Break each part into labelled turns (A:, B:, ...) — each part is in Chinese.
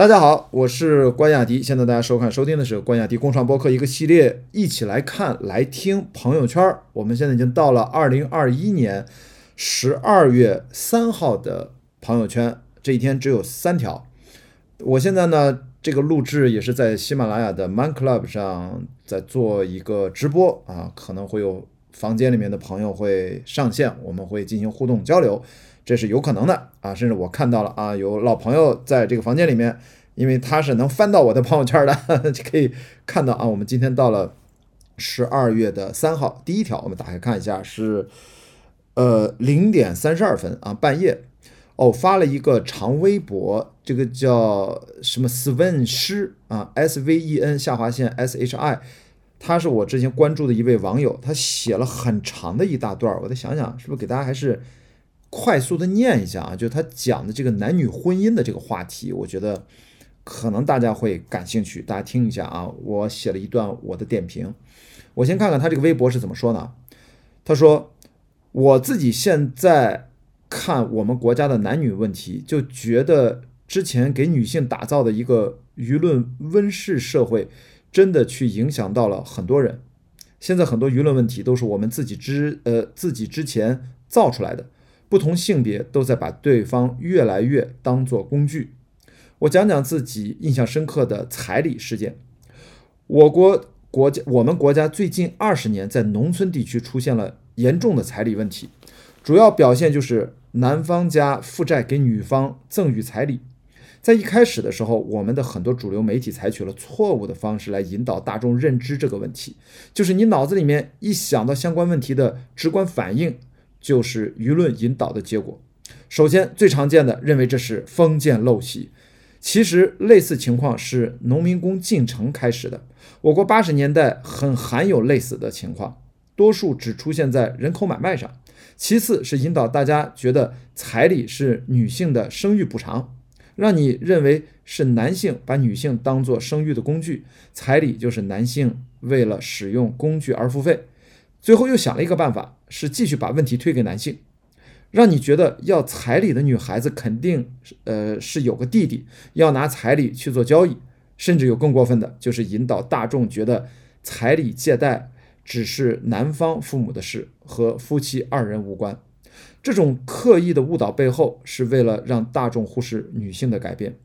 A: 大家好，我是关雅迪。现在大家收看、收听的是关雅迪共创播客一个系列，一起来看、来听朋友圈。我们现在已经到了二零二一年十二月三号的朋友圈，这一天只有三条。我现在呢，这个录制也是在喜马拉雅的 Man Club 上在做一个直播啊，可能会有房间里面的朋友会上线，我们会进行互动交流。这是有可能的啊，甚至我看到了啊，有老朋友在这个房间里面，因为他是能翻到我的朋友圈的，就可以看到啊。我们今天到了十二月的三号，第一条，我们打开看一下，是呃零点三十二分啊，半夜哦发了一个长微博，这个叫什么 Sven 诗啊，S V E N 下划线 S H I，他是我之前关注的一位网友，他写了很长的一大段，我再想想是不是给大家还是。快速的念一下啊，就他讲的这个男女婚姻的这个话题，我觉得可能大家会感兴趣，大家听一下啊。我写了一段我的点评，我先看看他这个微博是怎么说呢？他说：“我自己现在看我们国家的男女问题，就觉得之前给女性打造的一个舆论温室社会，真的去影响到了很多人。现在很多舆论问题都是我们自己之呃自己之前造出来的。”不同性别都在把对方越来越当做工具。我讲讲自己印象深刻的彩礼事件。我国国家，我们国家最近二十年在农村地区出现了严重的彩礼问题，主要表现就是男方家负债给女方赠与彩礼。在一开始的时候，我们的很多主流媒体采取了错误的方式来引导大众认知这个问题，就是你脑子里面一想到相关问题的直观反应。就是舆论引导的结果。首先，最常见的认为这是封建陋习，其实类似情况是农民工进城开始的。我国八十年代很罕有类似的情况，多数只出现在人口买卖上。其次是引导大家觉得彩礼是女性的生育补偿，让你认为是男性把女性当做生育的工具，彩礼就是男性为了使用工具而付费。最后又想了一个办法，是继续把问题推给男性，让你觉得要彩礼的女孩子肯定呃是有个弟弟，要拿彩礼去做交易，甚至有更过分的，就是引导大众觉得彩礼借贷只是男方父母的事，和夫妻二人无关。这种刻意的误导背后，是为了让大众忽视女性的改变。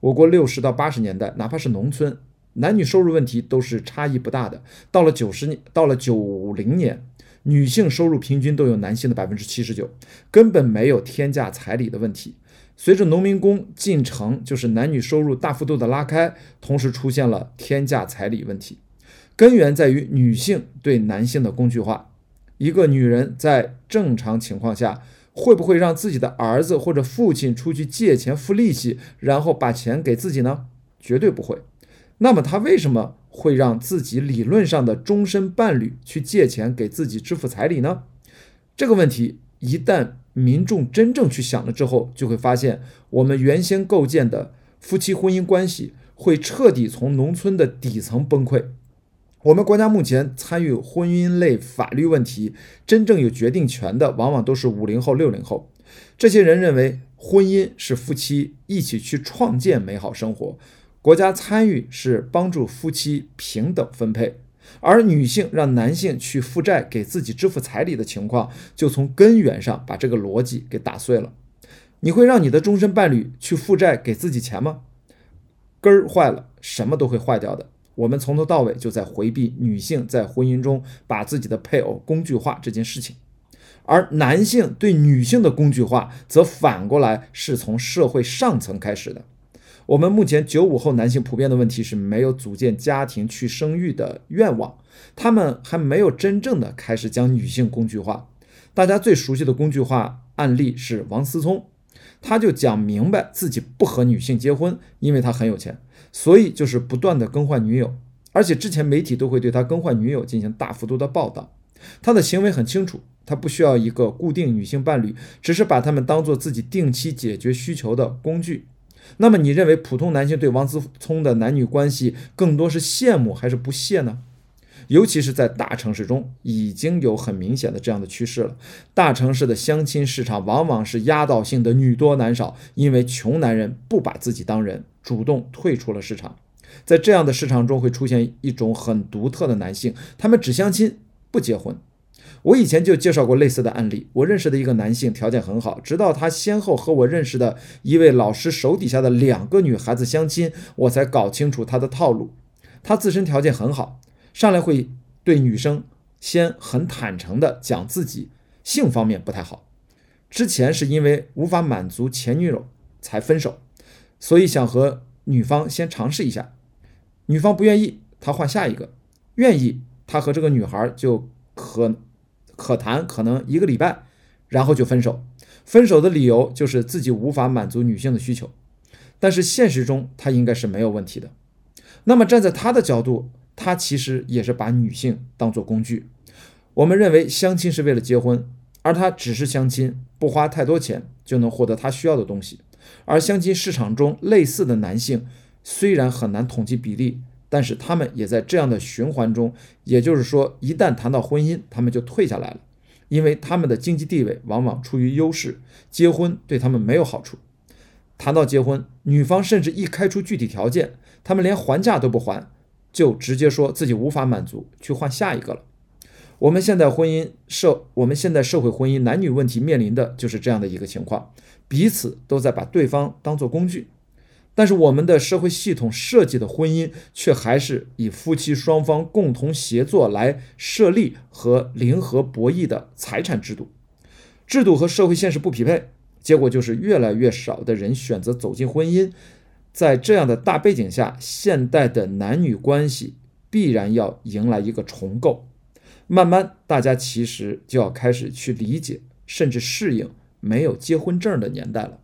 A: 我国六十到八十年代，哪怕是农村。男女收入问题都是差异不大的。到了九十年，到了九零年，女性收入平均都有男性的百分之七十九，根本没有天价彩礼的问题。随着农民工进城，就是男女收入大幅度的拉开，同时出现了天价彩礼问题。根源在于女性对男性的工具化。一个女人在正常情况下，会不会让自己的儿子或者父亲出去借钱付利息，然后把钱给自己呢？绝对不会。那么他为什么会让自己理论上的终身伴侣去借钱给自己支付彩礼呢？这个问题一旦民众真正去想了之后，就会发现我们原先构建的夫妻婚姻关系会彻底从农村的底层崩溃。我们国家目前参与婚姻类法律问题真正有决定权的，往往都是五零后、六零后。这些人认为婚姻是夫妻一起去创建美好生活。国家参与是帮助夫妻平等分配，而女性让男性去负债给自己支付彩礼的情况，就从根源上把这个逻辑给打碎了。你会让你的终身伴侣去负债给自己钱吗？根儿坏了，什么都会坏掉的。我们从头到尾就在回避女性在婚姻中把自己的配偶工具化这件事情，而男性对女性的工具化，则反过来是从社会上层开始的。我们目前九五后男性普遍的问题是没有组建家庭去生育的愿望，他们还没有真正的开始将女性工具化。大家最熟悉的工具化案例是王思聪，他就讲明白自己不和女性结婚，因为他很有钱，所以就是不断的更换女友，而且之前媒体都会对他更换女友进行大幅度的报道。他的行为很清楚，他不需要一个固定女性伴侣，只是把他们当做自己定期解决需求的工具。那么你认为普通男性对王思聪的男女关系更多是羡慕还是不屑呢？尤其是在大城市中，已经有很明显的这样的趋势了。大城市的相亲市场往往是压倒性的女多男少，因为穷男人不把自己当人，主动退出了市场。在这样的市场中，会出现一种很独特的男性，他们只相亲不结婚。我以前就介绍过类似的案例。我认识的一个男性条件很好，直到他先后和我认识的一位老师手底下的两个女孩子相亲，我才搞清楚他的套路。他自身条件很好，上来会对女生先很坦诚的讲自己性方面不太好，之前是因为无法满足前女友才分手，所以想和女方先尝试一下。女方不愿意，他换下一个；愿意，他和这个女孩就可可谈，可能一个礼拜，然后就分手。分手的理由就是自己无法满足女性的需求，但是现实中他应该是没有问题的。那么站在他的角度，他其实也是把女性当做工具。我们认为相亲是为了结婚，而他只是相亲，不花太多钱就能获得他需要的东西。而相亲市场中类似的男性。虽然很难统计比例，但是他们也在这样的循环中。也就是说，一旦谈到婚姻，他们就退下来了，因为他们的经济地位往往处于优势，结婚对他们没有好处。谈到结婚，女方甚至一开出具体条件，他们连还价都不还，就直接说自己无法满足，去换下一个了。我们现在婚姻社，我们现在社会婚姻男女问题面临的就是这样的一个情况，彼此都在把对方当做工具。但是我们的社会系统设计的婚姻，却还是以夫妻双方共同协作来设立和零和博弈的财产制度，制度和社会现实不匹配，结果就是越来越少的人选择走进婚姻。在这样的大背景下，现代的男女关系必然要迎来一个重构，慢慢大家其实就要开始去理解，甚至适应没有结婚证的年代了。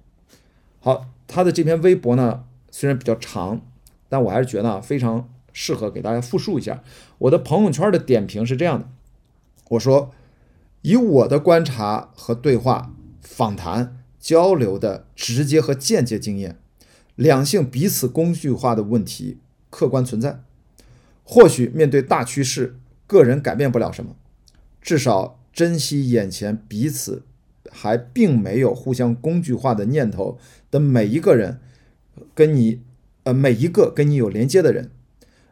A: 好。他的这篇微博呢，虽然比较长，但我还是觉得非常适合给大家复述一下。我的朋友圈的点评是这样的：我说，以我的观察和对话、访谈、交流的直接和间接经验，两性彼此工具化的问题客观存在。或许面对大趋势，个人改变不了什么，至少珍惜眼前彼此。还并没有互相工具化的念头的每一个人，跟你，呃，每一个跟你有连接的人，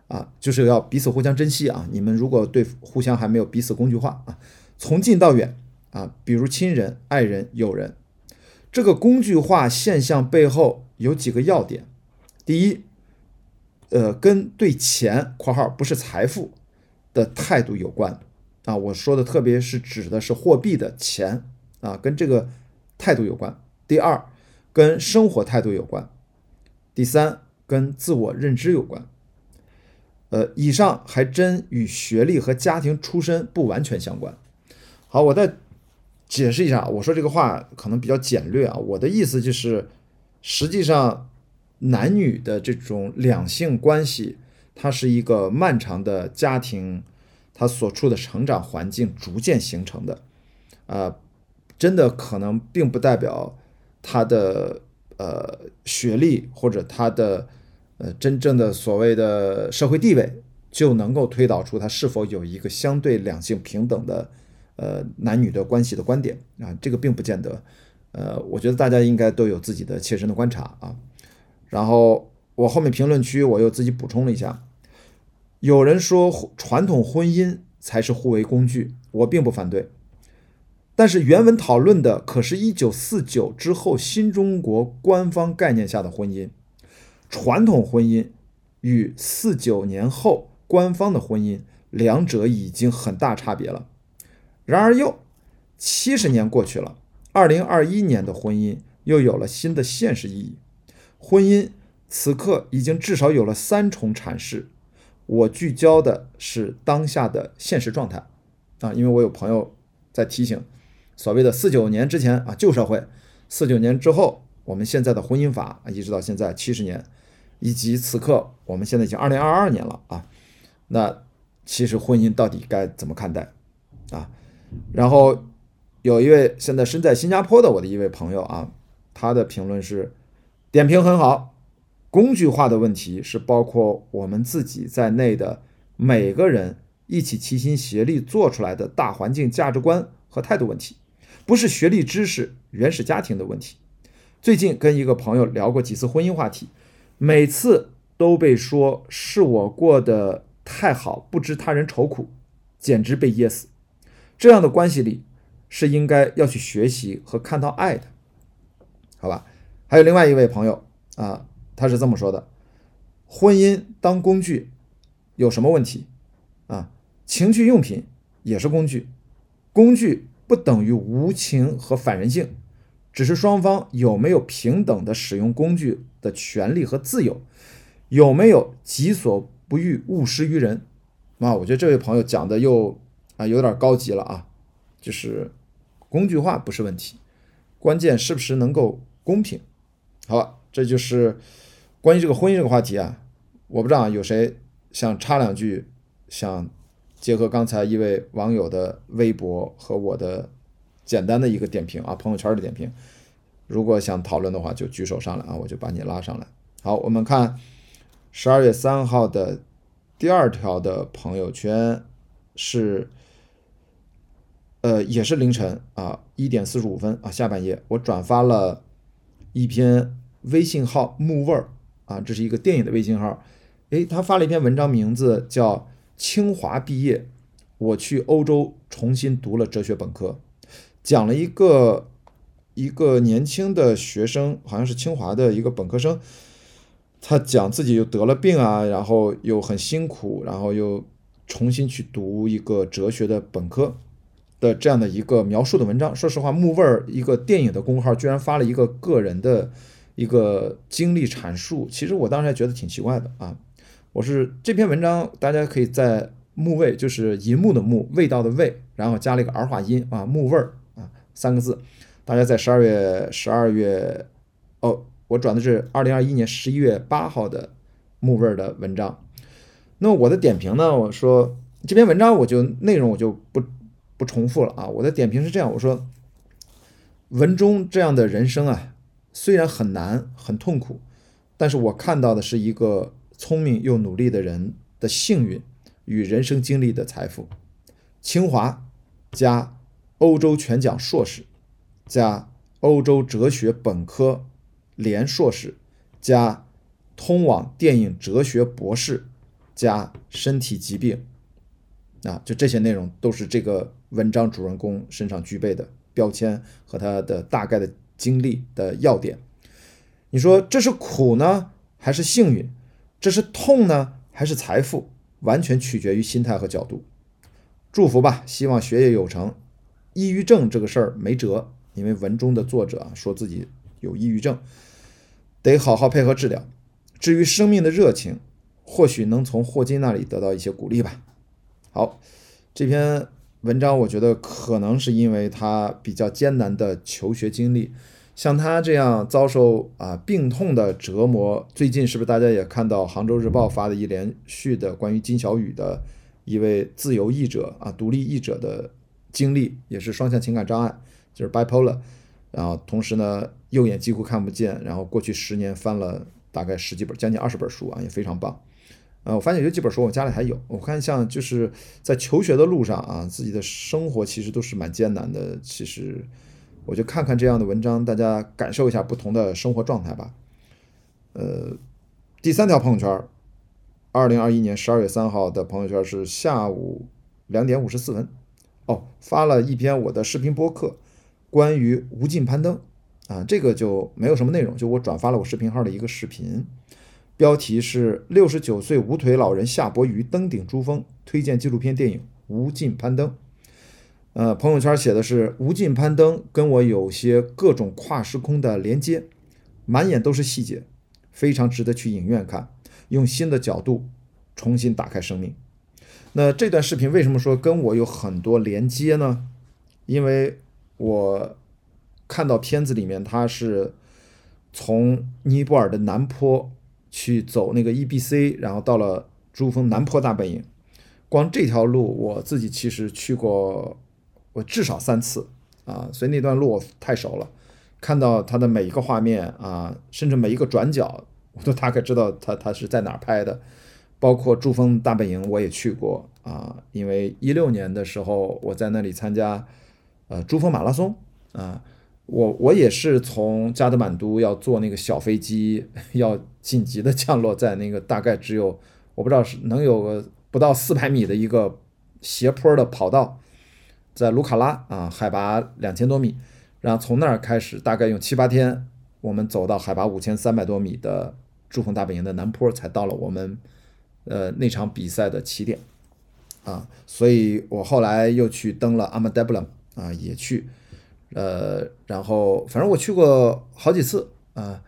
A: 啊，就是要彼此互相珍惜啊。你们如果对互相还没有彼此工具化啊，从近到远啊，比如亲人、爱人、友人，这个工具化现象背后有几个要点。第一，呃，跟对钱（括号不是财富）的态度有关啊。我说的特别是指的是货币的钱。啊，跟这个态度有关。第二，跟生活态度有关。第三，跟自我认知有关。呃，以上还真与学历和家庭出身不完全相关。好，我再解释一下，我说这个话可能比较简略啊。我的意思就是，实际上男女的这种两性关系，它是一个漫长的家庭，他所处的成长环境逐渐形成的，啊。真的可能并不代表他的呃学历或者他的呃真正的所谓的社会地位就能够推导出他是否有一个相对两性平等的呃男女的关系的观点啊，这个并不见得。呃，我觉得大家应该都有自己的切身的观察啊。然后我后面评论区我又自己补充了一下，有人说传统婚姻才是互为工具，我并不反对。但是原文讨论的可是一九四九之后新中国官方概念下的婚姻，传统婚姻与四九年后官方的婚姻，两者已经很大差别了。然而又七十年过去了，二零二一年的婚姻又有了新的现实意义。婚姻此刻已经至少有了三重阐释。我聚焦的是当下的现实状态啊，因为我有朋友在提醒。所谓的四九年之前啊，旧社会；四九年之后，我们现在的婚姻法，一直到现在七十年，以及此刻我们现在已经二零二二年了啊。那其实婚姻到底该怎么看待啊？然后有一位现在身在新加坡的我的一位朋友啊，他的评论是点评很好，工具化的问题是包括我们自己在内的每个人一起齐心协力做出来的大环境价值观和态度问题，不是学历知识、原始家庭的问题。最近跟一个朋友聊过几次婚姻话题，每次都被说是我过得太好，不知他人愁苦，简直被噎死。这样的关系里是应该要去学习和看到爱的，好吧？还有另外一位朋友啊，他是这么说的：婚姻当工具有什么问题啊？情趣用品也是工具，工具不等于无情和反人性，只是双方有没有平等的使用工具的权利和自由，有没有己所不欲，勿施于人。啊，我觉得这位朋友讲的又啊有点高级了啊，就是工具化不是问题，关键是不是能够公平？好了，这就是关于这个婚姻这个话题啊，我不知道有谁想插两句，想。结合刚才一位网友的微博和我的简单的一个点评啊，朋友圈的点评，如果想讨论的话，就举手上来啊，我就把你拉上来。好，我们看十二月三号的第二条的朋友圈是，呃，也是凌晨啊一点四十五分啊下半夜，我转发了一篇微信号木味儿啊，这是一个电影的微信号，诶，他发了一篇文章，名字叫。清华毕业，我去欧洲重新读了哲学本科，讲了一个一个年轻的学生，好像是清华的一个本科生，他讲自己又得了病啊，然后又很辛苦，然后又重新去读一个哲学的本科的这样的一个描述的文章。说实话，木味儿一个电影的公号居然发了一个个人的一个经历阐述，其实我当时还觉得挺奇怪的啊。我是这篇文章，大家可以在木味，就是银幕的木，味道的味，然后加了一个儿化音啊，木味儿啊三个字。大家在十二月十二月，哦，我转的是二零二一年十一月八号的木味儿的文章。那我的点评呢？我说这篇文章我就内容我就不不重复了啊。我的点评是这样，我说文中这样的人生啊，虽然很难很痛苦，但是我看到的是一个。聪明又努力的人的幸运与人生经历的财富，清华加欧洲全奖硕士加欧洲哲学本科连硕士加通往电影哲学博士加身体疾病，啊，就这些内容都是这个文章主人公身上具备的标签和他的大概的经历的要点。你说这是苦呢，还是幸运？这是痛呢，还是财富？完全取决于心态和角度。祝福吧，希望学业有成。抑郁症这个事儿没辙，因为文中的作者说自己有抑郁症，得好好配合治疗。至于生命的热情，或许能从霍金那里得到一些鼓励吧。好，这篇文章我觉得可能是因为他比较艰难的求学经历。像他这样遭受啊病痛的折磨，最近是不是大家也看到《杭州日报》发的一连续的关于金小雨的一位自由译者啊独立译者的经历，也是双向情感障碍，就是 bipolar，然后同时呢右眼几乎看不见，然后过去十年翻了大概十几本，将近二十本书啊，也非常棒。呃，我发现有几本书我家里还有，我看像就是在求学的路上啊，自己的生活其实都是蛮艰难的，其实。我就看看这样的文章，大家感受一下不同的生活状态吧。呃，第三条朋友圈，二零二一年十二月三号的朋友圈是下午两点五十四分，哦，发了一篇我的视频播客，关于无尽攀登啊，这个就没有什么内容，就我转发了我视频号的一个视频，标题是六十九岁无腿老人夏伯渝登顶珠峰，推荐纪录片电影《无尽攀登》。呃，朋友圈写的是无尽攀登，跟我有些各种跨时空的连接，满眼都是细节，非常值得去影院看，用新的角度重新打开生命。那这段视频为什么说跟我有很多连接呢？因为我看到片子里面，他是从尼泊尔的南坡去走那个 E B C，然后到了珠峰南坡大本营，光这条路我自己其实去过。我至少三次啊，所以那段路我太熟了，看到它的每一个画面啊，甚至每一个转角，我都大概知道它它是在哪儿拍的。包括珠峰大本营我也去过啊，因为一六年的时候我在那里参加呃珠峰马拉松啊，我我也是从加德满都要坐那个小飞机，要紧急的降落在那个大概只有我不知道是能有个不到四百米的一个斜坡的跑道，在卢卡拉啊，海拔两千多米，然后从那儿开始大概用七八天，我们走到海拔五千三百多米的珠峰大本营的南坡，才到了我们。呃，那场比赛的起点啊，所以我后来又去登了阿曼德布朗啊，也去，呃，然后反正我去过好几次啊，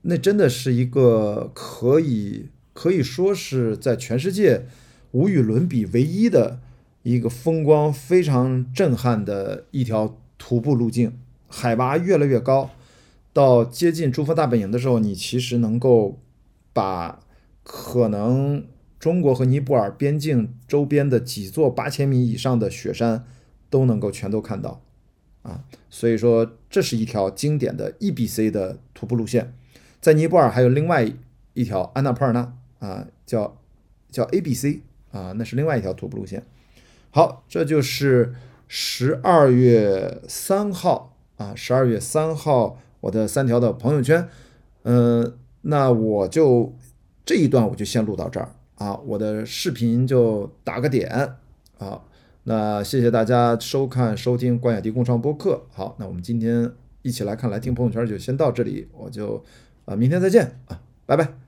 A: 那真的是一个可以可以说是在全世界无与伦比、唯一的一个风光非常震撼的一条徒步路径，海拔越来越高，到接近珠峰大本营的时候，你其实能够把。可能中国和尼泊尔边境周边的几座八千米以上的雪山都能够全都看到，啊，所以说这是一条经典的 E B C 的徒步路线。在尼泊尔还有另外一条安纳普尔纳啊，叫叫 A B C 啊，那是另外一条徒步路线。好，这就是十二月三号啊，十二月三号我的三条的朋友圈，嗯，那我就。这一段我就先录到这儿啊，我的视频就打个点啊。那谢谢大家收看收听关雅迪共创播客。好，那我们今天一起来看来听朋友圈就先到这里，我就啊明天再见啊，拜拜。